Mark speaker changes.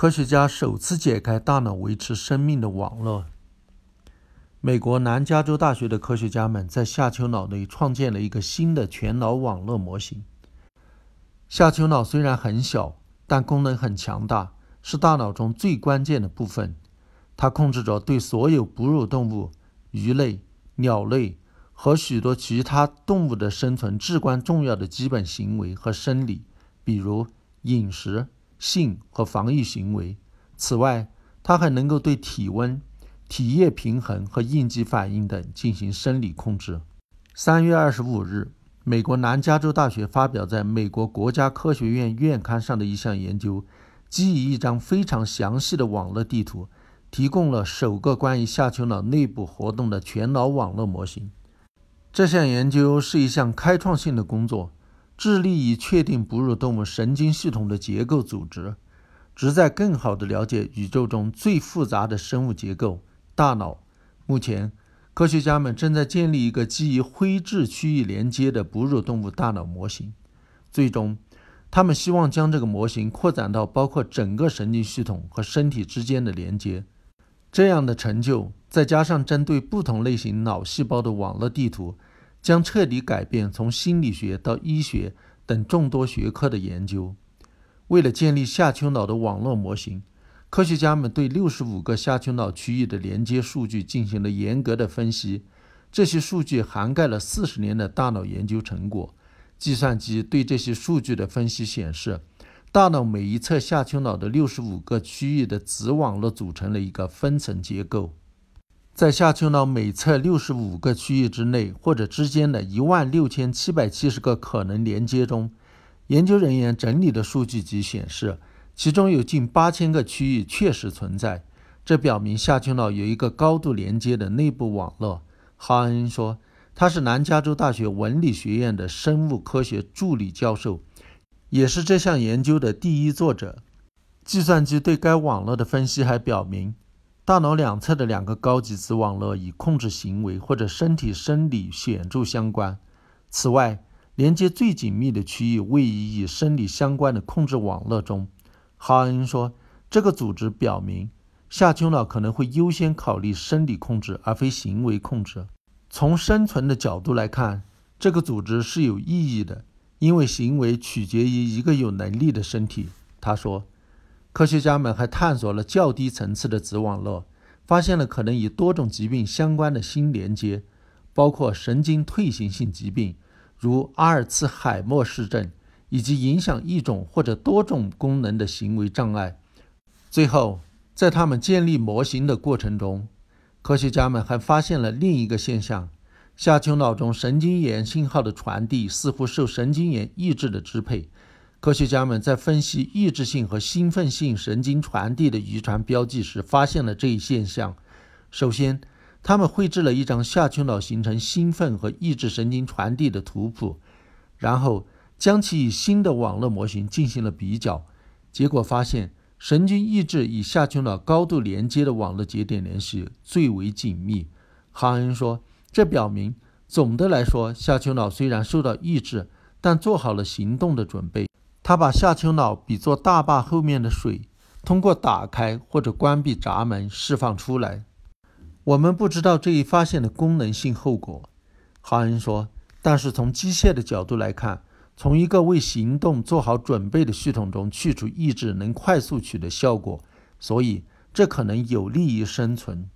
Speaker 1: 科学家首次解开大脑维持生命的网络。美国南加州大学的科学家们在下丘脑内创建了一个新的全脑网络模型。下丘脑虽然很小，但功能很强大，是大脑中最关键的部分。它控制着对所有哺乳动物、鱼类、鸟类和许多其他动物的生存至关重要的基本行为和生理，比如饮食、性和防御行为。此外，它还能够对体温。体液平衡和应激反应等进行生理控制。三月二十五日，美国南加州大学发表在美国国家科学院院刊上的一项研究，基于一张非常详细的网络地图，提供了首个关于下丘脑内部活动的全脑网络模型。这项研究是一项开创性的工作，致力于确定哺乳动物神经系统的结构组织，旨在更好地了解宇宙中最复杂的生物结构。大脑。目前，科学家们正在建立一个基于灰质区域连接的哺乳动物大脑模型。最终，他们希望将这个模型扩展到包括整个神经系统和身体之间的连接。这样的成就，再加上针对不同类型脑细胞的网络地图，将彻底改变从心理学到医学等众多学科的研究。为了建立下丘脑的网络模型。科学家们对六十五个下丘脑区域的连接数据进行了严格的分析，这些数据涵盖了四十年的大脑研究成果。计算机对这些数据的分析显示，大脑每一侧下丘脑的六十五个区域的子网络组成了一个分层结构。在下丘脑每侧六十五个区域之内或者之间的一万六千七百七十个可能连接中，研究人员整理的数据集显示。其中有近八千个区域确实存在，这表明下丘脑有一个高度连接的内部网络。哈恩说，他是南加州大学文理学院的生物科学助理教授，也是这项研究的第一作者。计算机对该网络的分析还表明，大脑两侧的两个高级子网络与控制行为或者身体生理显著相关。此外，连接最紧密的区域位于与生理相关的控制网络中。哈恩说：“这个组织表明，下丘脑可能会优先考虑生理控制，而非行为控制。从生存的角度来看，这个组织是有意义的，因为行为取决于一个有能力的身体。”他说：“科学家们还探索了较低层次的子网络，发现了可能与多种疾病相关的新连接，包括神经退行性疾病，如阿尔茨海默氏症。”以及影响一种或者多种功能的行为障碍。最后，在他们建立模型的过程中，科学家们还发现了另一个现象：下丘脑中神经元信号的传递似乎受神经元抑制的支配。科学家们在分析抑制性和兴奋性神经传递的遗传标记时，发现了这一现象。首先，他们绘制了一张下丘脑形成兴奋和抑制神经传递的图谱，然后。将其与新的网络模型进行了比较，结果发现神经抑制与下丘脑高度连接的网络节点联系最为紧密。哈恩说：“这表明，总的来说，下丘脑虽然受到抑制，但做好了行动的准备。”他把下丘脑比作大坝后面的水，通过打开或者关闭闸门释放出来。我们不知道这一发现的功能性后果，哈恩说：“但是从机械的角度来看。”从一个为行动做好准备的系统中去除抑制，能快速取得效果，所以这可能有利于生存。